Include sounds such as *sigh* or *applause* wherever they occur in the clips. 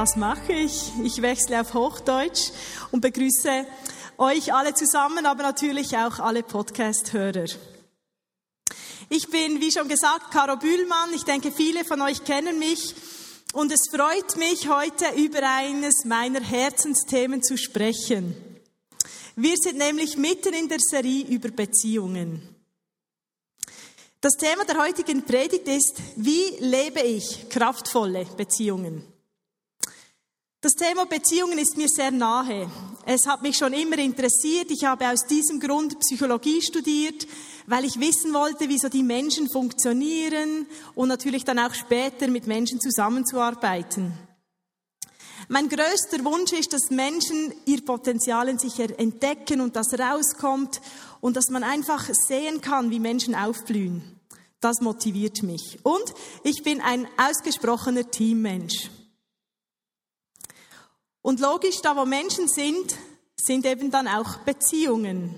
Das mache ich. Ich wechsle auf Hochdeutsch und begrüße euch alle zusammen, aber natürlich auch alle Podcast-Hörer. Ich bin, wie schon gesagt, Caro Bühlmann. Ich denke, viele von euch kennen mich. Und es freut mich, heute über eines meiner Herzensthemen zu sprechen. Wir sind nämlich mitten in der Serie über Beziehungen. Das Thema der heutigen Predigt ist, wie lebe ich kraftvolle Beziehungen? Das Thema Beziehungen ist mir sehr nahe. Es hat mich schon immer interessiert. Ich habe aus diesem Grund Psychologie studiert, weil ich wissen wollte, wie so die Menschen funktionieren und natürlich dann auch später mit Menschen zusammenzuarbeiten. Mein größter Wunsch ist, dass Menschen ihr Potenzial in sich entdecken und das rauskommt und dass man einfach sehen kann, wie Menschen aufblühen. Das motiviert mich. Und ich bin ein ausgesprochener Teammensch. Und logisch, da wo Menschen sind, sind eben dann auch Beziehungen.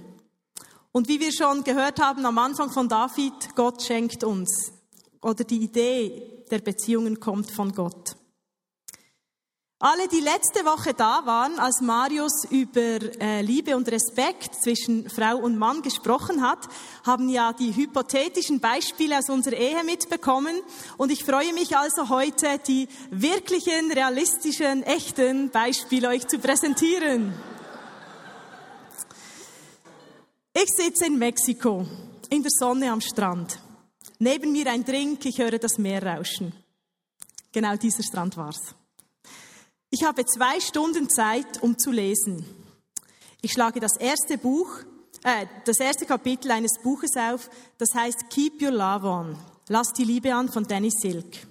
Und wie wir schon gehört haben am Anfang von David, Gott schenkt uns. Oder die Idee der Beziehungen kommt von Gott. Alle, die letzte Woche da waren, als Marius über äh, Liebe und Respekt zwischen Frau und Mann gesprochen hat, haben ja die hypothetischen Beispiele aus unserer Ehe mitbekommen. Und ich freue mich also heute, die wirklichen, realistischen, echten Beispiele euch zu präsentieren. Ich sitze in Mexiko, in der Sonne am Strand. Neben mir ein Drink, ich höre das Meer rauschen. Genau dieser Strand war's. Ich habe zwei Stunden Zeit, um zu lesen. Ich schlage das erste Buch, äh, das erste Kapitel eines Buches auf, das heißt Keep Your Love On. Lass die Liebe an von Danny Silk.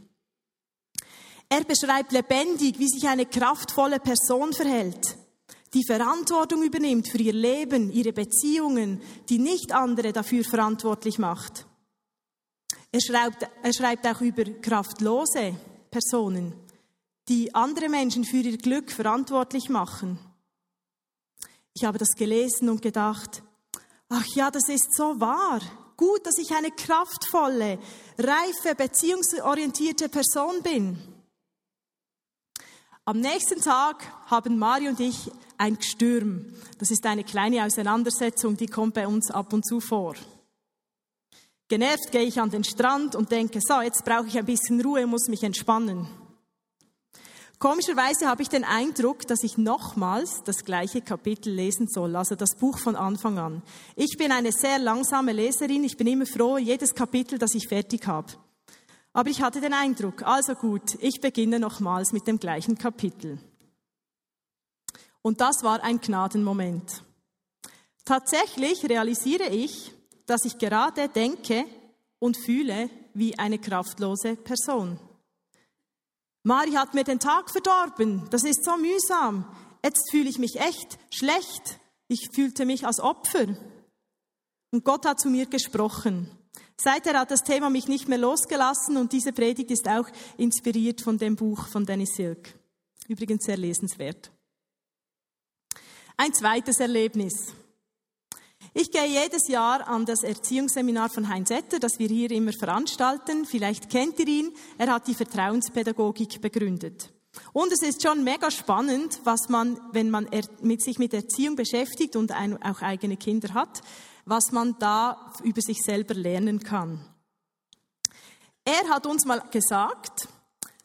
Er beschreibt lebendig, wie sich eine kraftvolle Person verhält, die Verantwortung übernimmt für ihr Leben, ihre Beziehungen, die nicht andere dafür verantwortlich macht. Er schreibt, er schreibt auch über kraftlose Personen, die andere Menschen für ihr Glück verantwortlich machen. Ich habe das gelesen und gedacht, ach ja, das ist so wahr. Gut, dass ich eine kraftvolle, reife, beziehungsorientierte Person bin. Am nächsten Tag haben Mario und ich ein Gestürm. Das ist eine kleine Auseinandersetzung, die kommt bei uns ab und zu vor. Genervt gehe ich an den Strand und denke, so, jetzt brauche ich ein bisschen Ruhe, muss mich entspannen. Komischerweise habe ich den Eindruck, dass ich nochmals das gleiche Kapitel lesen soll, also das Buch von Anfang an. Ich bin eine sehr langsame Leserin, ich bin immer froh, jedes Kapitel, das ich fertig habe. Aber ich hatte den Eindruck, also gut, ich beginne nochmals mit dem gleichen Kapitel. Und das war ein Gnadenmoment. Tatsächlich realisiere ich, dass ich gerade denke und fühle wie eine kraftlose Person. Mari hat mir den Tag verdorben. Das ist so mühsam. Jetzt fühle ich mich echt schlecht. Ich fühlte mich als Opfer. Und Gott hat zu mir gesprochen. Seither hat das Thema mich nicht mehr losgelassen und diese Predigt ist auch inspiriert von dem Buch von Dennis Silk. Übrigens sehr lesenswert. Ein zweites Erlebnis. Ich gehe jedes Jahr an das Erziehungsseminar von Heinz Etter, das wir hier immer veranstalten. Vielleicht kennt ihr ihn. Er hat die Vertrauenspädagogik begründet. Und es ist schon mega spannend, was man, wenn man mit sich mit Erziehung beschäftigt und auch eigene Kinder hat, was man da über sich selber lernen kann. Er hat uns mal gesagt,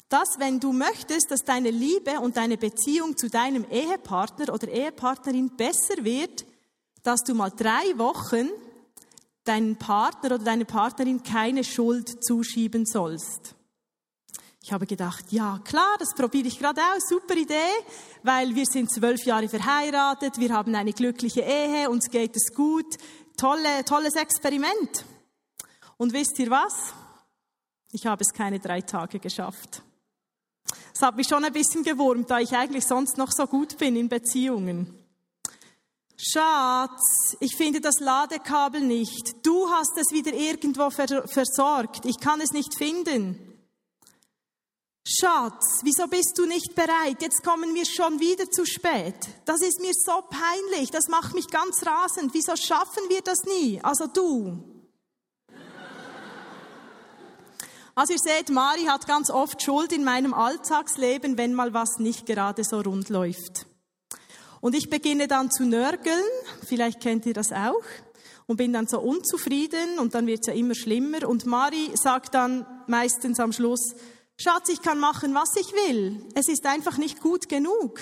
dass wenn du möchtest, dass deine Liebe und deine Beziehung zu deinem Ehepartner oder Ehepartnerin besser wird, dass du mal drei Wochen deinen Partner oder deine Partnerin keine Schuld zuschieben sollst. Ich habe gedacht, ja klar, das probiere ich gerade aus, super Idee, weil wir sind zwölf Jahre verheiratet, wir haben eine glückliche Ehe, uns geht es gut, tolle, tolles Experiment. Und wisst ihr was? Ich habe es keine drei Tage geschafft. Das hat mich schon ein bisschen gewurmt, da ich eigentlich sonst noch so gut bin in Beziehungen. Schatz, ich finde das Ladekabel nicht. Du hast es wieder irgendwo versorgt. Ich kann es nicht finden. Schatz, wieso bist du nicht bereit? Jetzt kommen wir schon wieder zu spät. Das ist mir so peinlich, das macht mich ganz rasend. Wieso schaffen wir das nie? Also du. Also ihr seht, Mari hat ganz oft Schuld in meinem Alltagsleben, wenn mal was nicht gerade so rund läuft. Und ich beginne dann zu nörgeln, vielleicht kennt ihr das auch, und bin dann so unzufrieden und dann wird es ja immer schlimmer. Und Mari sagt dann meistens am Schluss, Schatz, ich kann machen, was ich will. Es ist einfach nicht gut genug.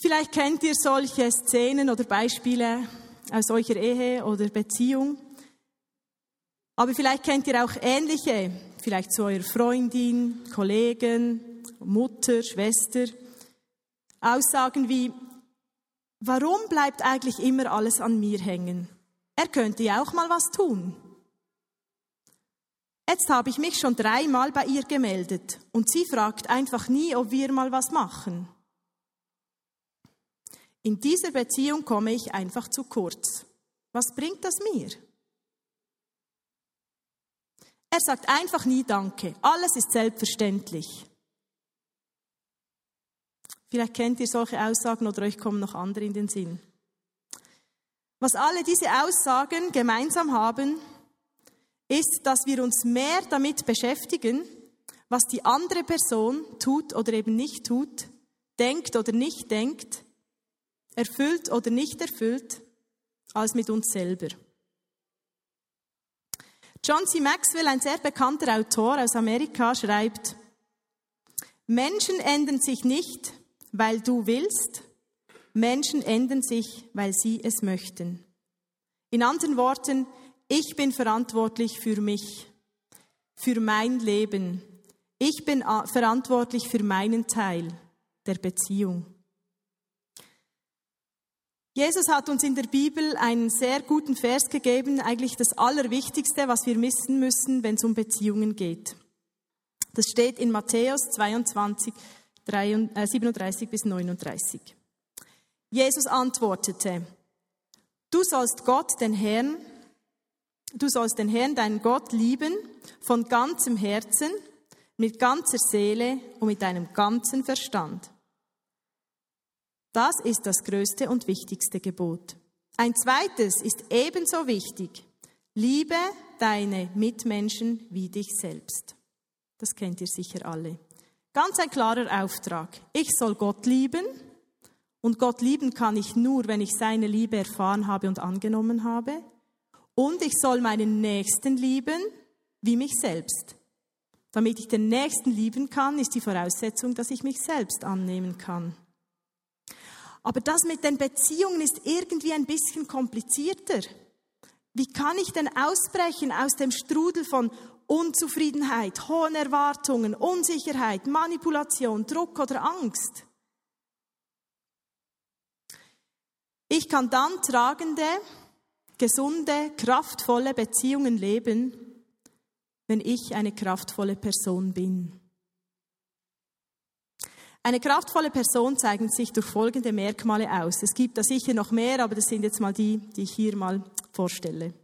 Vielleicht kennt ihr solche Szenen oder Beispiele aus solcher Ehe oder Beziehung. Aber vielleicht kennt ihr auch ähnliche, vielleicht zu eurer Freundin, Kollegen, Mutter, Schwester. Aussagen wie, warum bleibt eigentlich immer alles an mir hängen? Er könnte ja auch mal was tun. Jetzt habe ich mich schon dreimal bei ihr gemeldet und sie fragt einfach nie, ob wir mal was machen. In dieser Beziehung komme ich einfach zu kurz. Was bringt das mir? Er sagt einfach nie Danke. Alles ist selbstverständlich. Vielleicht kennt ihr solche Aussagen oder euch kommen noch andere in den Sinn. Was alle diese Aussagen gemeinsam haben, ist, dass wir uns mehr damit beschäftigen, was die andere Person tut oder eben nicht tut, denkt oder nicht denkt, erfüllt oder nicht erfüllt, als mit uns selber. John C. Maxwell, ein sehr bekannter Autor aus Amerika, schreibt, Menschen ändern sich nicht, weil du willst, Menschen ändern sich, weil sie es möchten. In anderen Worten, ich bin verantwortlich für mich, für mein Leben. Ich bin verantwortlich für meinen Teil der Beziehung. Jesus hat uns in der Bibel einen sehr guten Vers gegeben, eigentlich das Allerwichtigste, was wir wissen müssen, wenn es um Beziehungen geht. Das steht in Matthäus 22, 37 bis 39. Jesus antwortete, du sollst Gott, den Herrn, Du sollst den Herrn, deinen Gott, lieben von ganzem Herzen, mit ganzer Seele und mit deinem ganzen Verstand. Das ist das größte und wichtigste Gebot. Ein zweites ist ebenso wichtig. Liebe deine Mitmenschen wie dich selbst. Das kennt ihr sicher alle. Ganz ein klarer Auftrag. Ich soll Gott lieben und Gott lieben kann ich nur, wenn ich seine Liebe erfahren habe und angenommen habe. Und ich soll meinen Nächsten lieben wie mich selbst. Damit ich den Nächsten lieben kann, ist die Voraussetzung, dass ich mich selbst annehmen kann. Aber das mit den Beziehungen ist irgendwie ein bisschen komplizierter. Wie kann ich denn ausbrechen aus dem Strudel von Unzufriedenheit, hohen Erwartungen, Unsicherheit, Manipulation, Druck oder Angst? Ich kann dann tragende, gesunde, kraftvolle Beziehungen leben, wenn ich eine kraftvolle Person bin. Eine kraftvolle Person zeichnet sich durch folgende Merkmale aus. Es gibt da sicher noch mehr, aber das sind jetzt mal die, die ich hier mal vorstelle.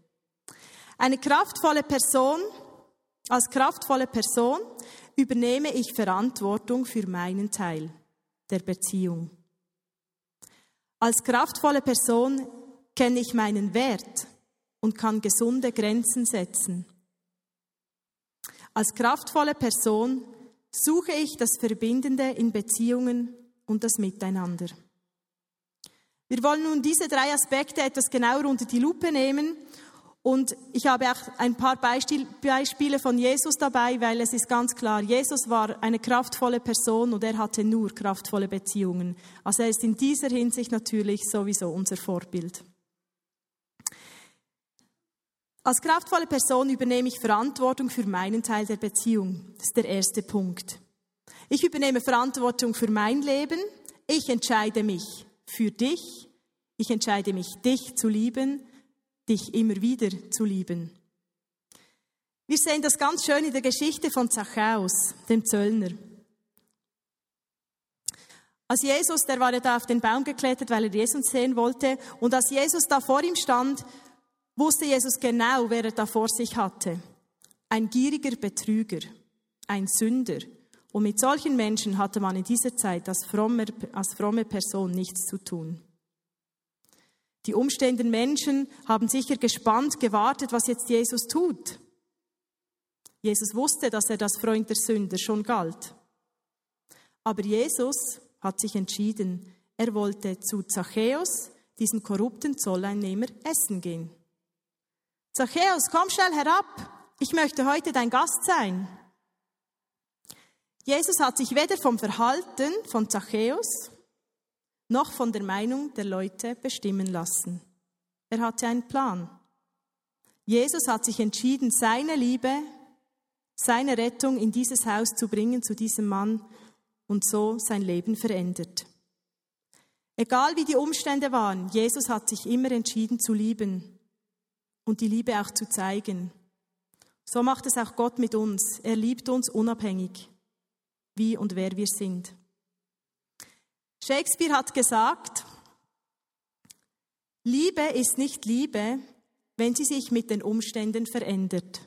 Eine kraftvolle Person, als kraftvolle Person übernehme ich Verantwortung für meinen Teil der Beziehung. Als kraftvolle Person kenne ich meinen Wert und kann gesunde Grenzen setzen. Als kraftvolle Person suche ich das Verbindende in Beziehungen und das Miteinander. Wir wollen nun diese drei Aspekte etwas genauer unter die Lupe nehmen und ich habe auch ein paar Beispiele von Jesus dabei, weil es ist ganz klar, Jesus war eine kraftvolle Person und er hatte nur kraftvolle Beziehungen. Also er ist in dieser Hinsicht natürlich sowieso unser Vorbild. Als kraftvolle Person übernehme ich Verantwortung für meinen Teil der Beziehung. Das ist der erste Punkt. Ich übernehme Verantwortung für mein Leben. Ich entscheide mich für dich. Ich entscheide mich, dich zu lieben, dich immer wieder zu lieben. Wir sehen das ganz schön in der Geschichte von Zachäus, dem Zöllner. Als Jesus, der war ja da auf den Baum geklettert, weil er Jesus sehen wollte, und als Jesus da vor ihm stand, wusste Jesus genau, wer er da vor sich hatte. Ein gieriger Betrüger, ein Sünder. Und mit solchen Menschen hatte man in dieser Zeit als fromme, als fromme Person nichts zu tun. Die umstehenden Menschen haben sicher gespannt gewartet, was jetzt Jesus tut. Jesus wusste, dass er das Freund der Sünder schon galt. Aber Jesus hat sich entschieden, er wollte zu Zachäus, diesem korrupten Zolleinnehmer, essen gehen. Zachäus, komm schnell herab, ich möchte heute dein Gast sein. Jesus hat sich weder vom Verhalten von Zachäus noch von der Meinung der Leute bestimmen lassen. Er hatte einen Plan. Jesus hat sich entschieden, seine Liebe, seine Rettung in dieses Haus zu bringen, zu diesem Mann, und so sein Leben verändert. Egal wie die Umstände waren, Jesus hat sich immer entschieden zu lieben und die Liebe auch zu zeigen. So macht es auch Gott mit uns. Er liebt uns unabhängig, wie und wer wir sind. Shakespeare hat gesagt, Liebe ist nicht Liebe, wenn sie sich mit den Umständen verändert.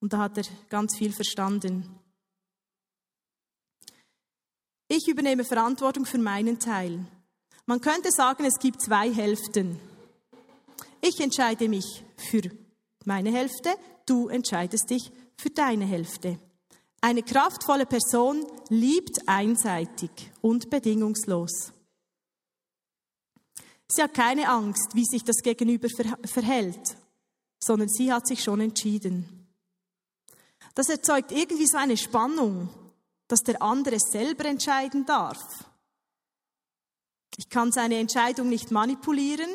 Und da hat er ganz viel verstanden. Ich übernehme Verantwortung für meinen Teil. Man könnte sagen, es gibt zwei Hälften. Ich entscheide mich für meine Hälfte, du entscheidest dich für deine Hälfte. Eine kraftvolle Person liebt einseitig und bedingungslos. Sie hat keine Angst, wie sich das Gegenüber verhält, sondern sie hat sich schon entschieden. Das erzeugt irgendwie so eine Spannung dass der andere selber entscheiden darf. Ich kann seine Entscheidung nicht manipulieren,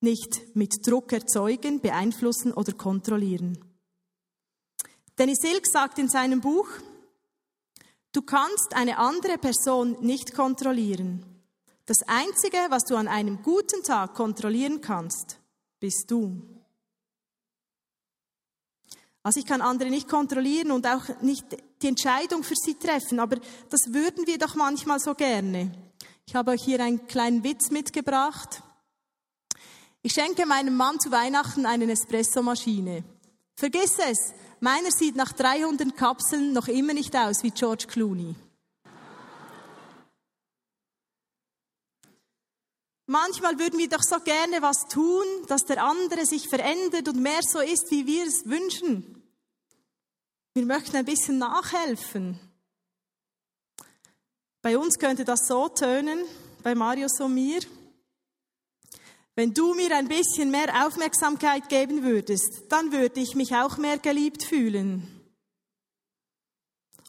nicht mit Druck erzeugen, beeinflussen oder kontrollieren. Dennis Silk sagt in seinem Buch, du kannst eine andere Person nicht kontrollieren. Das Einzige, was du an einem guten Tag kontrollieren kannst, bist du. Also ich kann andere nicht kontrollieren und auch nicht die Entscheidung für sie treffen, aber das würden wir doch manchmal so gerne. Ich habe euch hier einen kleinen Witz mitgebracht. Ich schenke meinem Mann zu Weihnachten eine Espressomaschine. Vergiss es, meiner sieht nach 300 Kapseln noch immer nicht aus wie George Clooney. Manchmal würden wir doch so gerne was tun, dass der andere sich verändert und mehr so ist, wie wir es wünschen. Wir möchten ein bisschen nachhelfen. Bei uns könnte das so tönen, bei Marius und mir. Wenn du mir ein bisschen mehr Aufmerksamkeit geben würdest, dann würde ich mich auch mehr geliebt fühlen.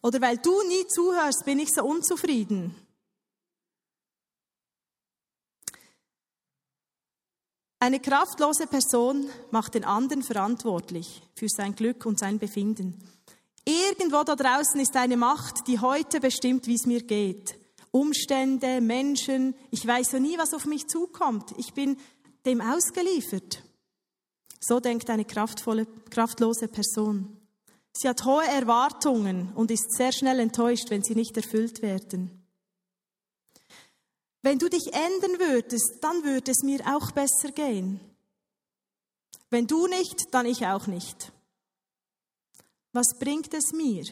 Oder weil du nie zuhörst, bin ich so unzufrieden. Eine kraftlose Person macht den anderen verantwortlich für sein Glück und sein Befinden. Irgendwo da draußen ist eine Macht, die heute bestimmt, wie es mir geht. Umstände, Menschen, ich weiß ja nie, was auf mich zukommt. Ich bin dem ausgeliefert. So denkt eine kraftvolle, kraftlose Person. Sie hat hohe Erwartungen und ist sehr schnell enttäuscht, wenn sie nicht erfüllt werden. Wenn du dich ändern würdest, dann würde es mir auch besser gehen. Wenn du nicht, dann ich auch nicht. Was bringt es mir?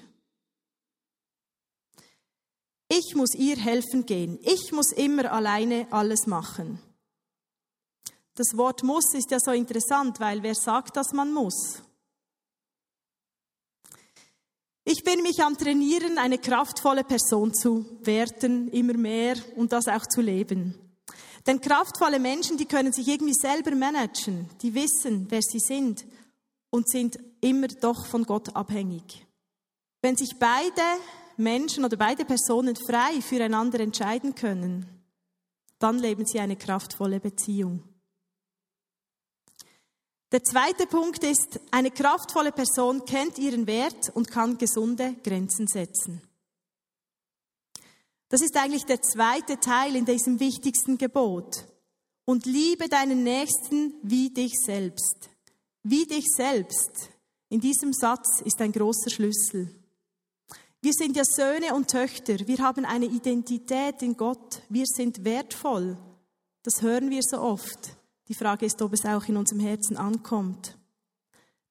Ich muss ihr helfen gehen. Ich muss immer alleine alles machen. Das Wort muss ist ja so interessant, weil wer sagt, dass man muss? Ich bin mich am Trainieren, eine kraftvolle Person zu werden, immer mehr und das auch zu leben. Denn kraftvolle Menschen, die können sich irgendwie selber managen, die wissen, wer sie sind und sind immer doch von Gott abhängig. Wenn sich beide Menschen oder beide Personen frei füreinander entscheiden können, dann leben sie eine kraftvolle Beziehung. Der zweite Punkt ist, eine kraftvolle Person kennt ihren Wert und kann gesunde Grenzen setzen. Das ist eigentlich der zweite Teil in diesem wichtigsten Gebot. Und liebe deinen Nächsten wie dich selbst wie dich selbst. In diesem Satz ist ein großer Schlüssel. Wir sind ja Söhne und Töchter. Wir haben eine Identität in Gott. Wir sind wertvoll. Das hören wir so oft. Die Frage ist, ob es auch in unserem Herzen ankommt.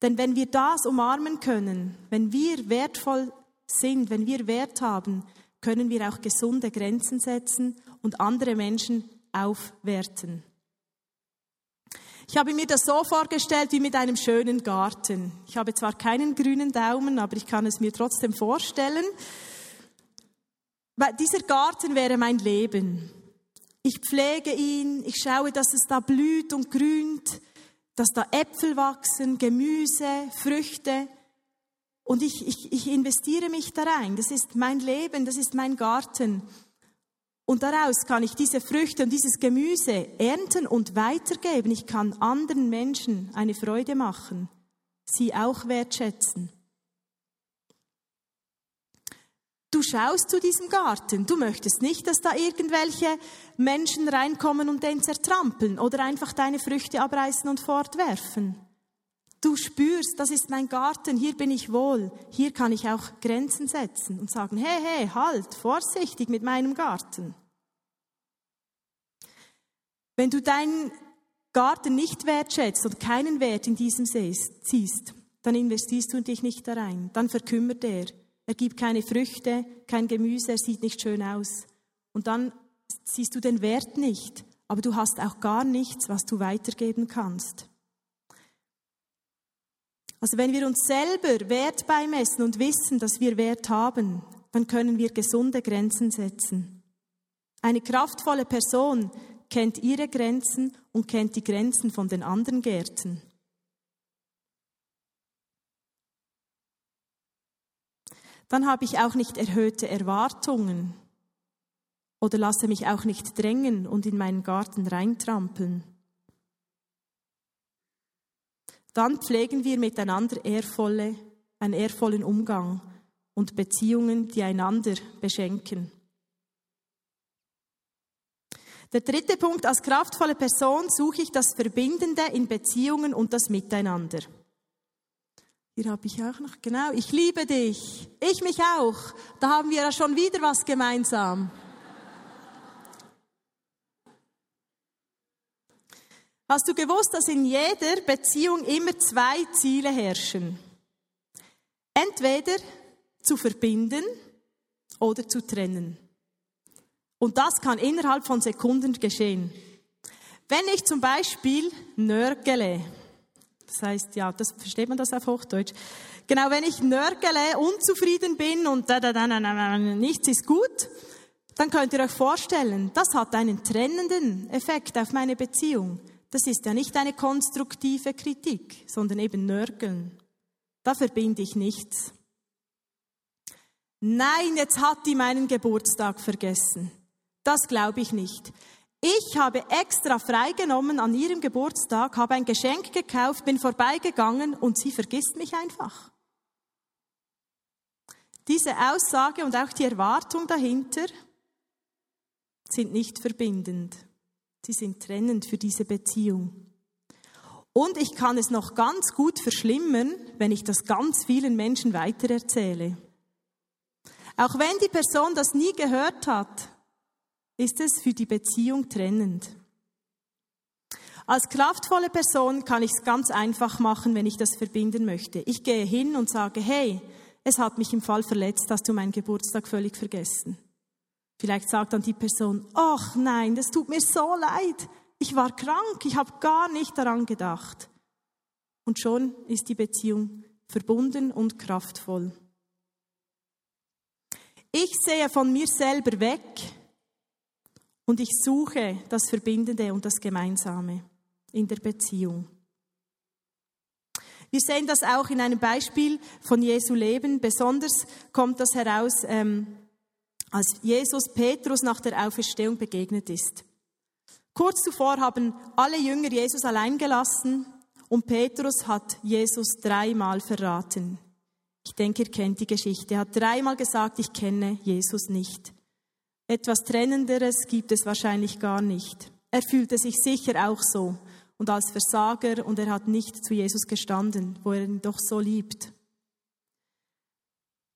Denn wenn wir das umarmen können, wenn wir wertvoll sind, wenn wir Wert haben, können wir auch gesunde Grenzen setzen und andere Menschen aufwerten. Ich habe mir das so vorgestellt wie mit einem schönen Garten. Ich habe zwar keinen grünen Daumen, aber ich kann es mir trotzdem vorstellen. Dieser Garten wäre mein Leben. Ich pflege ihn, ich schaue, dass es da blüht und grünt, dass da Äpfel wachsen, Gemüse, Früchte. Und ich, ich, ich investiere mich da rein. Das ist mein Leben, das ist mein Garten. Und daraus kann ich diese Früchte und dieses Gemüse ernten und weitergeben. Ich kann anderen Menschen eine Freude machen, sie auch wertschätzen. Du schaust zu diesem Garten. Du möchtest nicht, dass da irgendwelche Menschen reinkommen und den zertrampeln oder einfach deine Früchte abreißen und fortwerfen. Du spürst, das ist mein Garten, hier bin ich wohl, hier kann ich auch Grenzen setzen und sagen, hey, hey, halt, vorsichtig mit meinem Garten. Wenn du deinen Garten nicht wertschätzt und keinen Wert in diesem siehst, dann investierst du dich nicht da rein, dann verkümmert er. Er gibt keine Früchte, kein Gemüse, er sieht nicht schön aus. Und dann siehst du den Wert nicht, aber du hast auch gar nichts, was du weitergeben kannst. Also wenn wir uns selber Wert beimessen und wissen, dass wir Wert haben, dann können wir gesunde Grenzen setzen. Eine kraftvolle Person kennt ihre Grenzen und kennt die Grenzen von den anderen Gärten. Dann habe ich auch nicht erhöhte Erwartungen oder lasse mich auch nicht drängen und in meinen Garten reintrampeln dann pflegen wir miteinander ehrvolle, einen ehrvollen Umgang und Beziehungen, die einander beschenken. Der dritte Punkt, als kraftvolle Person suche ich das Verbindende in Beziehungen und das Miteinander. Hier habe ich auch noch, genau, ich liebe dich, ich mich auch. Da haben wir ja schon wieder was gemeinsam. Hast du gewusst, dass in jeder Beziehung immer zwei Ziele herrschen? Entweder zu verbinden oder zu trennen. Und das kann innerhalb von Sekunden geschehen. Wenn ich zum Beispiel nörgele, das heißt, ja, das versteht man das auf Hochdeutsch. Genau, wenn ich nörgele, unzufrieden bin und da, da, da, da, da, nichts ist gut, dann könnt ihr euch vorstellen, das hat einen trennenden Effekt auf meine Beziehung. Das ist ja nicht eine konstruktive Kritik, sondern eben Nörgeln. Da verbinde ich nichts. Nein, jetzt hat die meinen Geburtstag vergessen. Das glaube ich nicht. Ich habe extra freigenommen an ihrem Geburtstag, habe ein Geschenk gekauft, bin vorbeigegangen und sie vergisst mich einfach. Diese Aussage und auch die Erwartung dahinter sind nicht verbindend. Sie sind trennend für diese Beziehung. Und ich kann es noch ganz gut verschlimmern, wenn ich das ganz vielen Menschen weitererzähle. Auch wenn die Person das nie gehört hat, ist es für die Beziehung trennend. Als kraftvolle Person kann ich es ganz einfach machen, wenn ich das verbinden möchte. Ich gehe hin und sage, hey, es hat mich im Fall verletzt, hast du meinen Geburtstag völlig vergessen. Vielleicht sagt dann die Person, ach nein, das tut mir so leid. Ich war krank, ich habe gar nicht daran gedacht. Und schon ist die Beziehung verbunden und kraftvoll. Ich sehe von mir selber weg und ich suche das Verbindende und das Gemeinsame in der Beziehung. Wir sehen das auch in einem Beispiel von Jesu Leben. Besonders kommt das heraus ähm, als Jesus Petrus nach der Auferstehung begegnet ist. Kurz zuvor haben alle Jünger Jesus allein gelassen und Petrus hat Jesus dreimal verraten. Ich denke, ihr kennt die Geschichte. Er hat dreimal gesagt, ich kenne Jesus nicht. Etwas Trennenderes gibt es wahrscheinlich gar nicht. Er fühlte sich sicher auch so. und als Versager und er hat nicht zu Jesus gestanden, wo er ihn doch so liebt.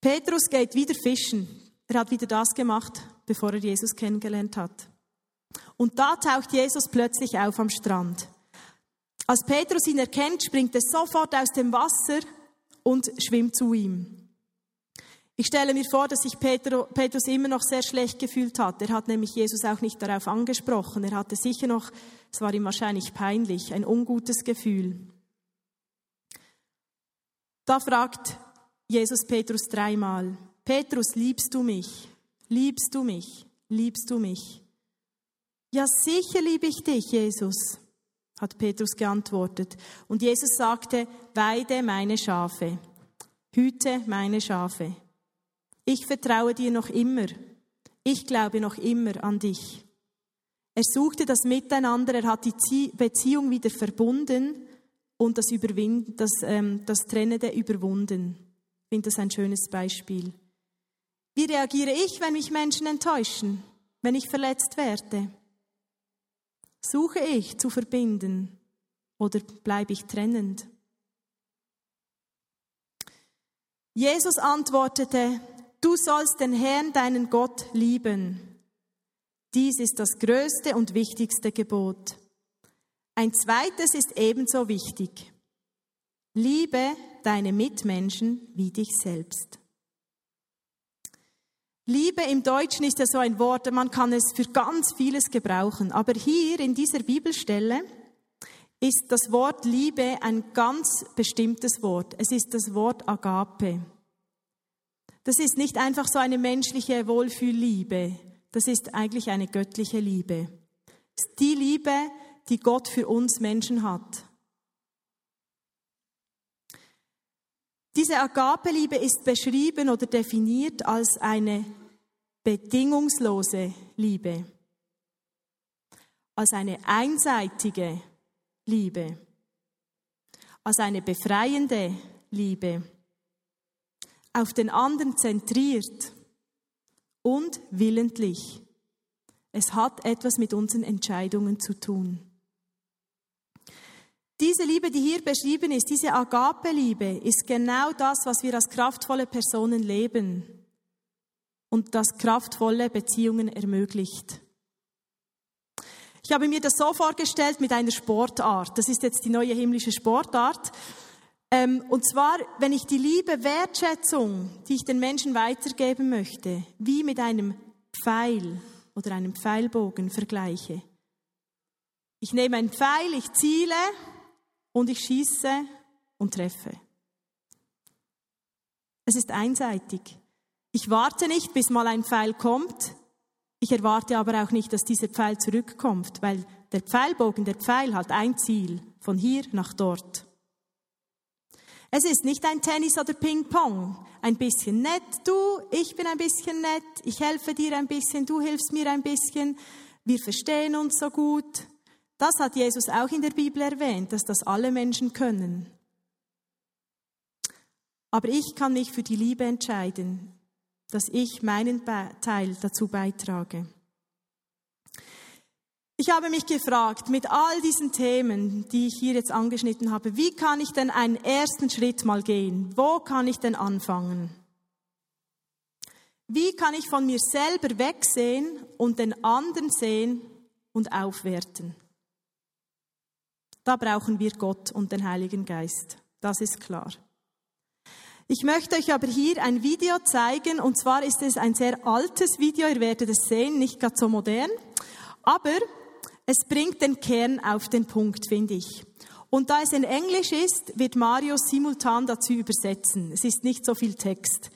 Petrus geht wieder fischen. Er hat wieder das gemacht, bevor er Jesus kennengelernt hat. Und da taucht Jesus plötzlich auf am Strand. Als Petrus ihn erkennt, springt er sofort aus dem Wasser und schwimmt zu ihm. Ich stelle mir vor, dass sich Petrus immer noch sehr schlecht gefühlt hat. Er hat nämlich Jesus auch nicht darauf angesprochen. Er hatte sicher noch, es war ihm wahrscheinlich peinlich, ein ungutes Gefühl. Da fragt Jesus Petrus dreimal, Petrus, liebst du mich? Liebst du mich? Liebst du mich? Ja, sicher liebe ich dich, Jesus, hat Petrus geantwortet. Und Jesus sagte, weide meine Schafe, hüte meine Schafe. Ich vertraue dir noch immer. Ich glaube noch immer an dich. Er suchte das Miteinander, er hat die Beziehung wieder verbunden und das, Überwinden, das, ähm, das Trennende überwunden. Ich finde das ein schönes Beispiel. Wie reagiere ich, wenn mich Menschen enttäuschen, wenn ich verletzt werde? Suche ich zu verbinden oder bleibe ich trennend? Jesus antwortete, Du sollst den Herrn, deinen Gott, lieben. Dies ist das größte und wichtigste Gebot. Ein zweites ist ebenso wichtig. Liebe deine Mitmenschen wie dich selbst. Liebe im Deutschen ist ja so ein Wort, man kann es für ganz vieles gebrauchen. Aber hier in dieser Bibelstelle ist das Wort Liebe ein ganz bestimmtes Wort. Es ist das Wort Agape. Das ist nicht einfach so eine menschliche Wohlfühlliebe, das ist eigentlich eine göttliche Liebe. Das ist die Liebe, die Gott für uns Menschen hat. Diese Agape-Liebe ist beschrieben oder definiert als eine bedingungslose Liebe, als eine einseitige Liebe, als eine befreiende Liebe auf den anderen zentriert und willentlich. Es hat etwas mit unseren Entscheidungen zu tun. Diese Liebe, die hier beschrieben ist, diese Agape-Liebe, ist genau das, was wir als kraftvolle Personen leben und das kraftvolle Beziehungen ermöglicht. Ich habe mir das so vorgestellt mit einer Sportart. Das ist jetzt die neue himmlische Sportart. Ähm, und zwar, wenn ich die Liebe, Wertschätzung, die ich den Menschen weitergeben möchte, wie mit einem Pfeil oder einem Pfeilbogen vergleiche. Ich nehme einen Pfeil, ich ziele und ich schieße und treffe. Es ist einseitig. Ich warte nicht, bis mal ein Pfeil kommt. Ich erwarte aber auch nicht, dass dieser Pfeil zurückkommt, weil der Pfeilbogen, der Pfeil hat ein Ziel, von hier nach dort. Es ist nicht ein Tennis oder Ping-Pong. Ein bisschen nett, du, ich bin ein bisschen nett, ich helfe dir ein bisschen, du hilfst mir ein bisschen, wir verstehen uns so gut. Das hat Jesus auch in der Bibel erwähnt, dass das alle Menschen können. Aber ich kann mich für die Liebe entscheiden, dass ich meinen Teil dazu beitrage. Ich habe mich gefragt, mit all diesen Themen, die ich hier jetzt angeschnitten habe, wie kann ich denn einen ersten Schritt mal gehen? Wo kann ich denn anfangen? Wie kann ich von mir selber wegsehen und den anderen sehen und aufwerten? Da brauchen wir Gott und den Heiligen Geist. Das ist klar. Ich möchte euch aber hier ein Video zeigen, und zwar ist es ein sehr altes Video, ihr werdet es sehen, nicht gerade so modern, aber es bringt den Kern auf den Punkt, finde ich. Und da es in Englisch ist, wird Mario simultan dazu übersetzen. Es ist nicht so viel Text.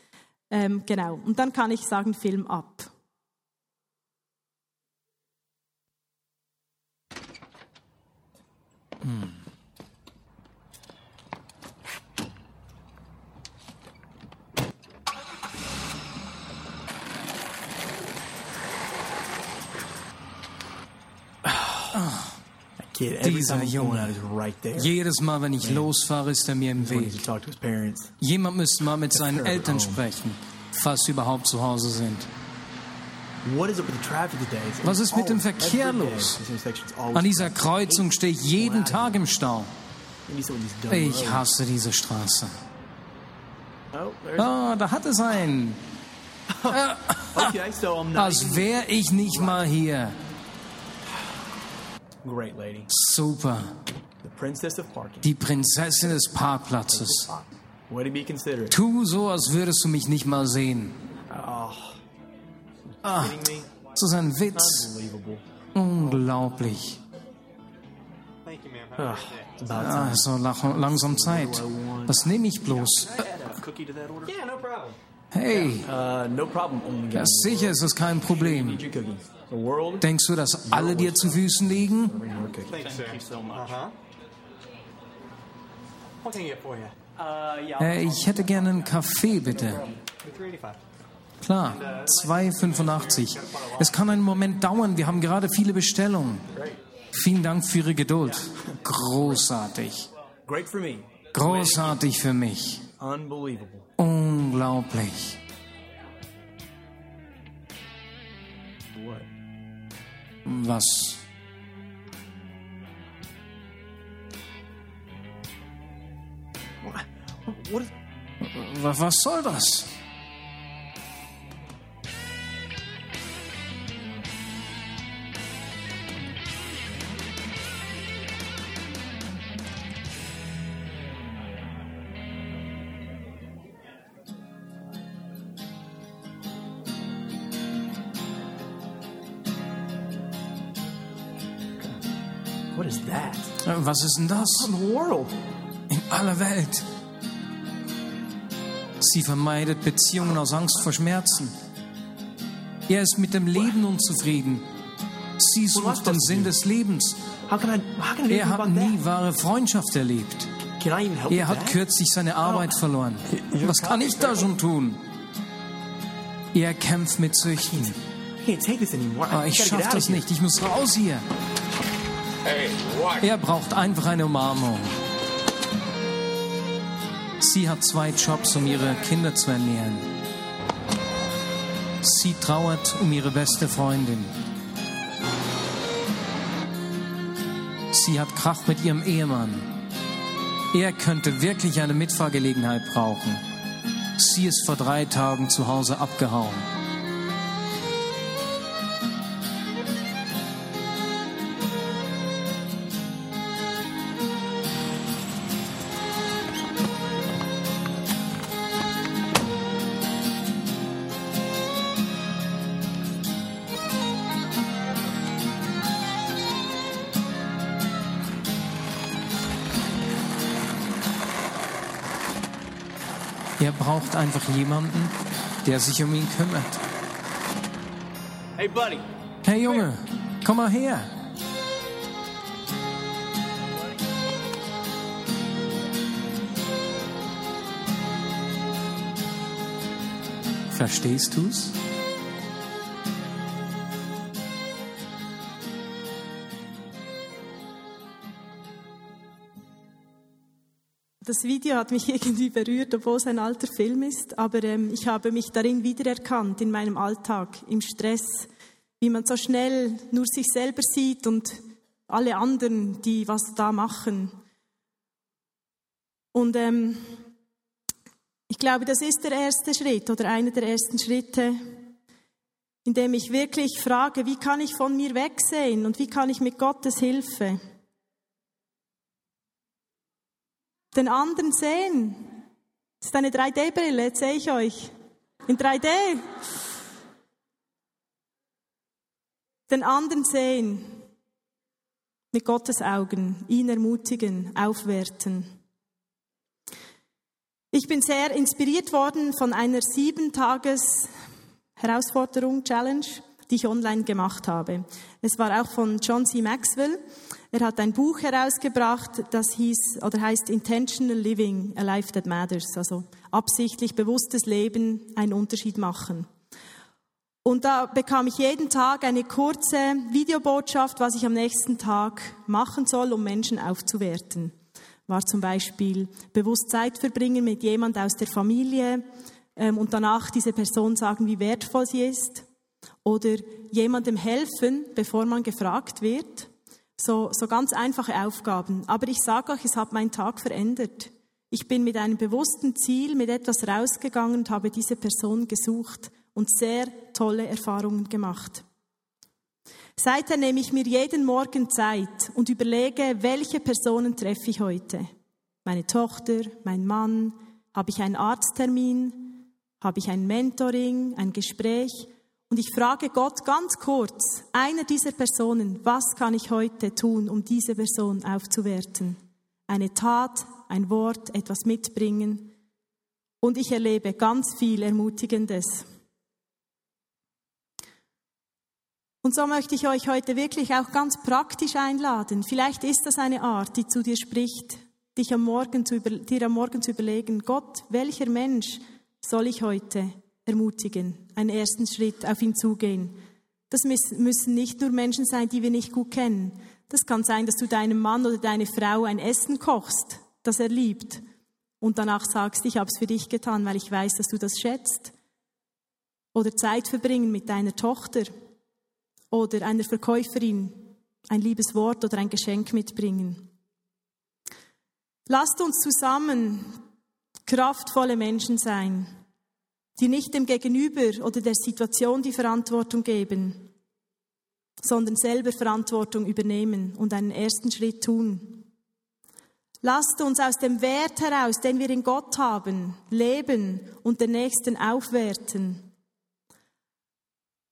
Ähm, genau. Und dann kann ich sagen, Film ab. Hm. Dieser Junge. Jedes Mal, wenn ich losfahre, ist er mir im Weg. Jemand müsste mal mit seinen Eltern sprechen, falls sie überhaupt zu Hause sind. Was ist mit dem Verkehr los? An dieser Kreuzung stehe ich jeden Tag im Stau. Ich hasse diese Straße. Oh, da hat es einen. *laughs* Als wäre ich nicht mal hier. Super. Die Prinzessin des Parkplatzes. Tu so, als würdest du mich nicht mal sehen. Ah, das ist ein Witz. Unglaublich. Ah, so langsam Zeit. Was nehme ich bloß? Hey, ja, sicher ist das kein Problem. Denkst du, dass alle dir zu Füßen liegen? Äh, ich hätte gerne einen Kaffee, bitte. Klar, 2,85. Es kann einen Moment dauern, wir haben gerade viele Bestellungen. Vielen Dank für Ihre Geduld. Großartig. Großartig für mich. Unglaublich. Was? Was soll das? Was ist denn das? In aller Welt. Sie vermeidet Beziehungen aus Angst vor Schmerzen. Er ist mit dem Leben unzufrieden. Sie sucht den Sinn des Lebens. Er hat nie wahre Freundschaft erlebt. Er hat kürzlich seine Arbeit verloren. Was kann ich da schon tun? Er kämpft mit Süchten. Aber ich schaffe das nicht. Ich muss raus hier. Er braucht einfach eine Umarmung. Sie hat zwei Jobs, um ihre Kinder zu ernähren. Sie trauert um ihre beste Freundin. Sie hat Krach mit ihrem Ehemann. Er könnte wirklich eine Mitfahrgelegenheit brauchen. Sie ist vor drei Tagen zu Hause abgehauen. Braucht einfach jemanden, der sich um ihn kümmert. Hey, buddy. Hey Junge, komm mal her. Verstehst du's? Das Video hat mich *laughs* irgendwie berührt, obwohl es ein alter Film ist, aber ähm, ich habe mich darin wiedererkannt in meinem Alltag, im Stress, wie man so schnell nur sich selber sieht und alle anderen, die was da machen. Und ähm, ich glaube, das ist der erste Schritt oder einer der ersten Schritte, in dem ich wirklich frage, wie kann ich von mir wegsehen und wie kann ich mit Gottes Hilfe den anderen sehen. Das ist eine 3D-Brille, jetzt sehe ich euch. In 3D. Den anderen sehen. Mit Gottes Augen. Ihn ermutigen, aufwerten. Ich bin sehr inspiriert worden von einer sieben Tages Herausforderung, Challenge, die ich online gemacht habe. Es war auch von John C. Maxwell. Er hat ein Buch herausgebracht, das hieß oder heißt Intentional Living, a Life That Matters, also absichtlich bewusstes Leben, einen Unterschied machen. Und da bekam ich jeden Tag eine kurze Videobotschaft, was ich am nächsten Tag machen soll, um Menschen aufzuwerten. War zum Beispiel bewusst Zeit verbringen mit jemand aus der Familie ähm, und danach diese Person sagen, wie wertvoll sie ist oder jemandem helfen, bevor man gefragt wird. So, so ganz einfache Aufgaben. Aber ich sage euch, es hat meinen Tag verändert. Ich bin mit einem bewussten Ziel, mit etwas rausgegangen und habe diese Person gesucht und sehr tolle Erfahrungen gemacht. Seither nehme ich mir jeden Morgen Zeit und überlege, welche Personen treffe ich heute. Meine Tochter, mein Mann, habe ich einen Arzttermin, habe ich ein Mentoring, ein Gespräch und ich frage Gott ganz kurz, einer dieser Personen, was kann ich heute tun, um diese Person aufzuwerten? Eine Tat, ein Wort, etwas mitbringen. Und ich erlebe ganz viel Ermutigendes. Und so möchte ich euch heute wirklich auch ganz praktisch einladen. Vielleicht ist das eine Art, die zu dir spricht, dich am Morgen zu, dir am Morgen zu überlegen, Gott, welcher Mensch soll ich heute ermutigen, einen ersten Schritt auf ihn zugehen. Das müssen nicht nur Menschen sein, die wir nicht gut kennen. Das kann sein, dass du deinem Mann oder deine Frau ein Essen kochst, das er liebt, und danach sagst, ich habe es für dich getan, weil ich weiß, dass du das schätzt. Oder Zeit verbringen mit deiner Tochter oder einer Verkäuferin ein liebes Wort oder ein Geschenk mitbringen. Lasst uns zusammen kraftvolle Menschen sein, die nicht dem Gegenüber oder der Situation die Verantwortung geben, sondern selber Verantwortung übernehmen und einen ersten Schritt tun. Lasst uns aus dem Wert heraus, den wir in Gott haben, leben und den Nächsten aufwerten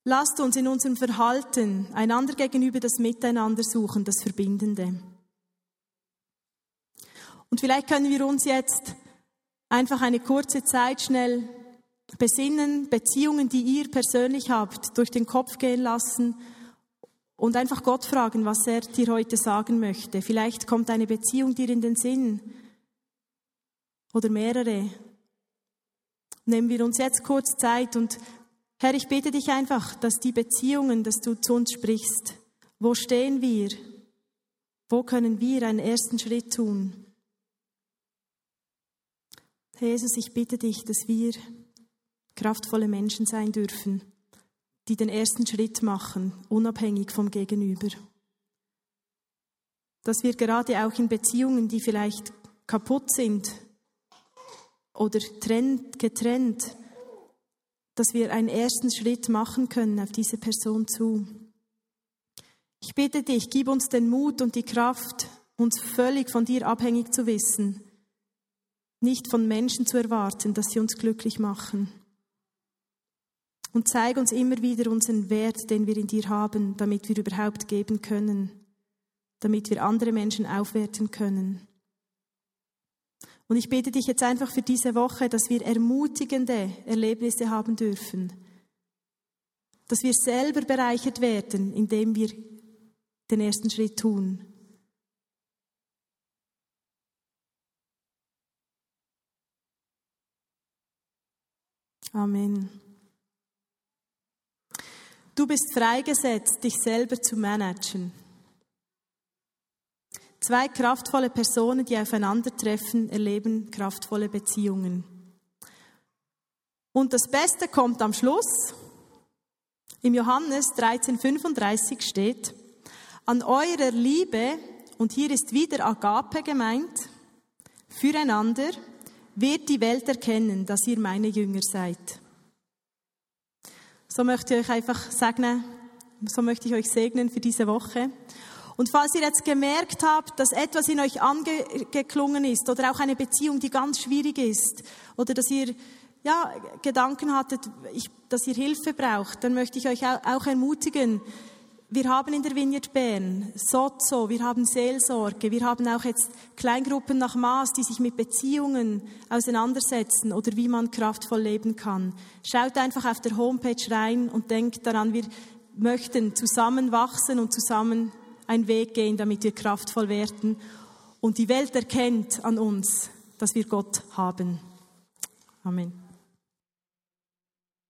Lasst uns in unserem Verhalten einander gegenüber das Miteinander suchen, das Verbindende. Und vielleicht können wir uns jetzt einfach eine kurze Zeit schnell besinnen, Beziehungen, die ihr persönlich habt, durch den Kopf gehen lassen und einfach Gott fragen, was er dir heute sagen möchte. Vielleicht kommt eine Beziehung dir in den Sinn oder mehrere. Nehmen wir uns jetzt kurz Zeit und Herr, ich bitte dich einfach, dass die Beziehungen, dass du zu uns sprichst, wo stehen wir? Wo können wir einen ersten Schritt tun? Jesus, ich bitte dich, dass wir kraftvolle Menschen sein dürfen, die den ersten Schritt machen, unabhängig vom Gegenüber. Dass wir gerade auch in Beziehungen, die vielleicht kaputt sind oder getrennt, dass wir einen ersten Schritt machen können auf diese Person zu. Ich bitte dich, gib uns den Mut und die Kraft, uns völlig von dir abhängig zu wissen, nicht von Menschen zu erwarten, dass sie uns glücklich machen. Und zeig uns immer wieder unseren Wert, den wir in dir haben, damit wir überhaupt geben können, damit wir andere Menschen aufwerten können. Und ich bete dich jetzt einfach für diese Woche, dass wir ermutigende Erlebnisse haben dürfen. Dass wir selber bereichert werden, indem wir den ersten Schritt tun. Amen. Du bist freigesetzt, dich selber zu managen. Zwei kraftvolle Personen, die aufeinandertreffen, erleben kraftvolle Beziehungen. Und das Beste kommt am Schluss. Im Johannes 13,35 steht, an eurer Liebe, und hier ist wieder Agape gemeint, füreinander wird die Welt erkennen, dass ihr meine Jünger seid. So möchte ich euch einfach segnen, so möchte ich euch segnen für diese Woche. Und falls ihr jetzt gemerkt habt, dass etwas in euch angeklungen ist oder auch eine Beziehung, die ganz schwierig ist oder dass ihr ja, Gedanken hattet, ich, dass ihr Hilfe braucht, dann möchte ich euch auch ermutigen, wir haben in der Vineyard Bern Sozo, wir haben Seelsorge, wir haben auch jetzt Kleingruppen nach Maß, die sich mit Beziehungen auseinandersetzen oder wie man kraftvoll leben kann. Schaut einfach auf der Homepage rein und denkt daran, wir möchten zusammen wachsen und zusammen einen Weg gehen, damit wir kraftvoll werden und die Welt erkennt an uns, dass wir Gott haben. Amen.